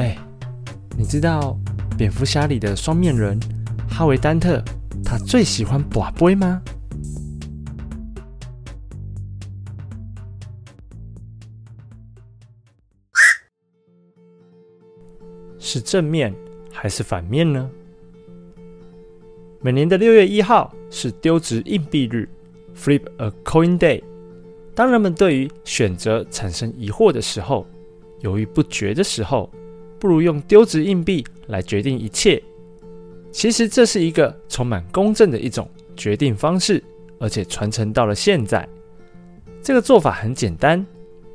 哎，你知道蝙蝠侠里的双面人哈维·丹特他最喜欢卜龟吗？是正面还是反面呢？每年的六月一号是丢掷硬币日 （Flip a Coin Day）。当人们对于选择产生疑惑的时候，犹豫不决的时候，不如用丢掷硬币来决定一切。其实这是一个充满公正的一种决定方式，而且传承到了现在。这个做法很简单：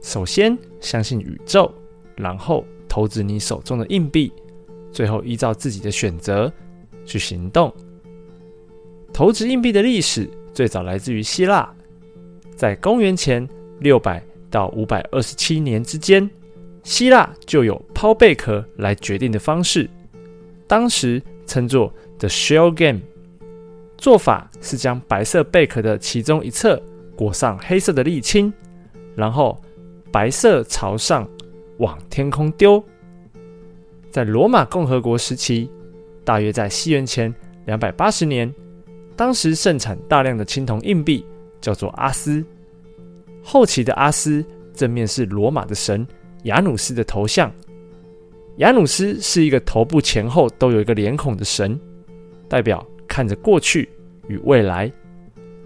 首先相信宇宙，然后投掷你手中的硬币，最后依照自己的选择去行动。投掷硬币的历史最早来自于希腊，在公元前六百到五百二十七年之间，希腊就有抛贝壳来决定的方式，当时称作 the shell game。做法是将白色贝壳的其中一侧裹上黑色的沥青，然后白色朝上往天空丢。在罗马共和国时期，大约在西元前两百八十年。当时盛产大量的青铜硬币，叫做阿斯。后期的阿斯正面是罗马的神雅努斯的头像。雅努斯是一个头部前后都有一个脸孔的神，代表看着过去与未来。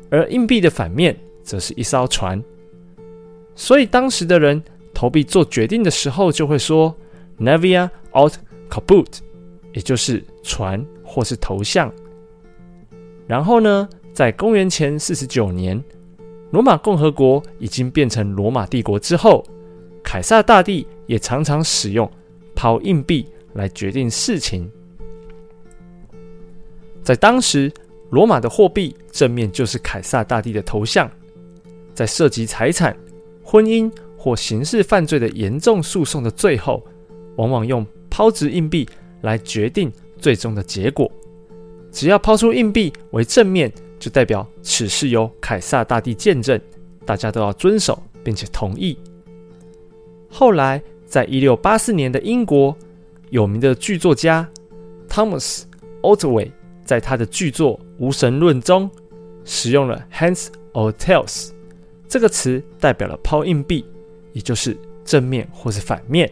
而硬币的反面则是一艘船。所以当时的人投币做决定的时候，就会说 “Navia aut caput”，也就是船或是头像。然后呢，在公元前四十九年，罗马共和国已经变成罗马帝国之后，凯撒大帝也常常使用抛硬币来决定事情。在当时，罗马的货币正面就是凯撒大帝的头像，在涉及财产、婚姻或刑事犯罪的严重诉讼的最后，往往用抛掷硬币来决定最终的结果。只要抛出硬币为正面，就代表此事由凯撒大帝见证，大家都要遵守并且同意。后来，在一六八四年的英国，有名的剧作家 Thomas Otway 在他的剧作《无神论》中，使用了 “hands or tails” 这个词，代表了抛硬币，也就是正面或是反面。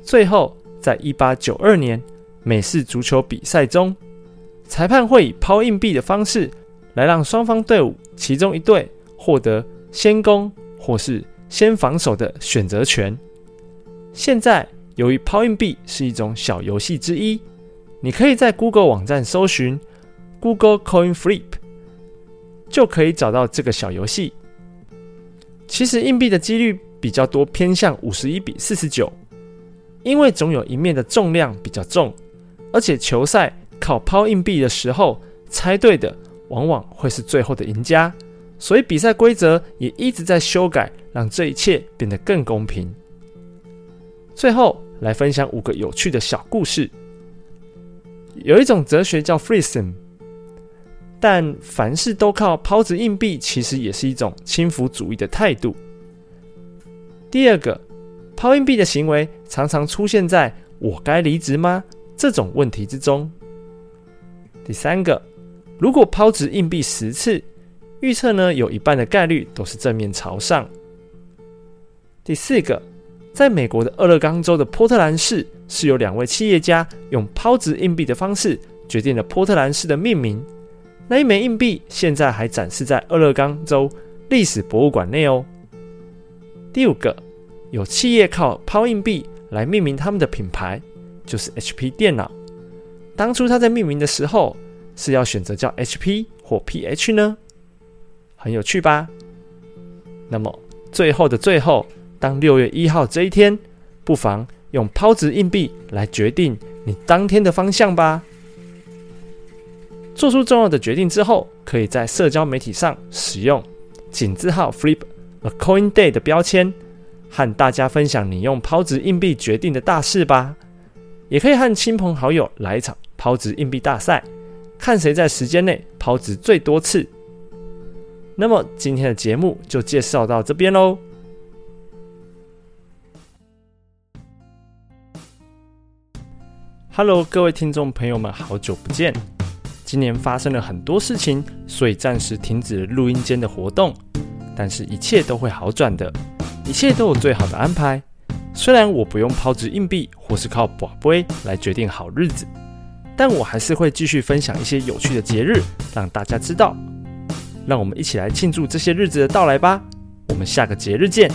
最后，在一八九二年美式足球比赛中。裁判会以抛硬币的方式来让双方队伍其中一队获得先攻或是先防守的选择权。现在，由于抛硬币是一种小游戏之一，你可以在 Google 网站搜寻 Google Coin Flip，就可以找到这个小游戏。其实硬币的几率比较多，偏向五十一比四十九，因为总有一面的重量比较重，而且球赛。靠抛硬币的时候，猜对的往往会是最后的赢家，所以比赛规则也一直在修改，让这一切变得更公平。最后来分享五个有趣的小故事。有一种哲学叫 Freeism，但凡事都靠抛掷硬币，其实也是一种轻浮主义的态度。第二个，抛硬币的行为常常出现在“我该离职吗”这种问题之中。第三个，如果抛掷硬币十次，预测呢有一半的概率都是正面朝上。第四个，在美国的俄勒冈州的波特兰市，是由两位企业家用抛掷硬币的方式决定了波特兰市的命名。那一枚硬币现在还展示在俄勒冈州历史博物馆内哦。第五个，有企业靠抛硬币来命名他们的品牌，就是 HP 电脑。当初他在命名的时候是要选择叫 HP 或 PH 呢？很有趣吧？那么最后的最后，当六月一号这一天，不妨用抛掷硬币来决定你当天的方向吧。做出重要的决定之后，可以在社交媒体上使用井字号 Flip a Coin Day 的标签，和大家分享你用抛掷硬币决定的大事吧。也可以和亲朋好友来一场抛掷硬币大赛，看谁在时间内抛掷最多次。那么今天的节目就介绍到这边喽。Hello，各位听众朋友们，好久不见。今年发生了很多事情，所以暂时停止了录音间的活动。但是，一切都会好转的，一切都有最好的安排。虽然我不用抛掷硬币，或是靠宝贝来决定好日子，但我还是会继续分享一些有趣的节日，让大家知道。让我们一起来庆祝这些日子的到来吧！我们下个节日见。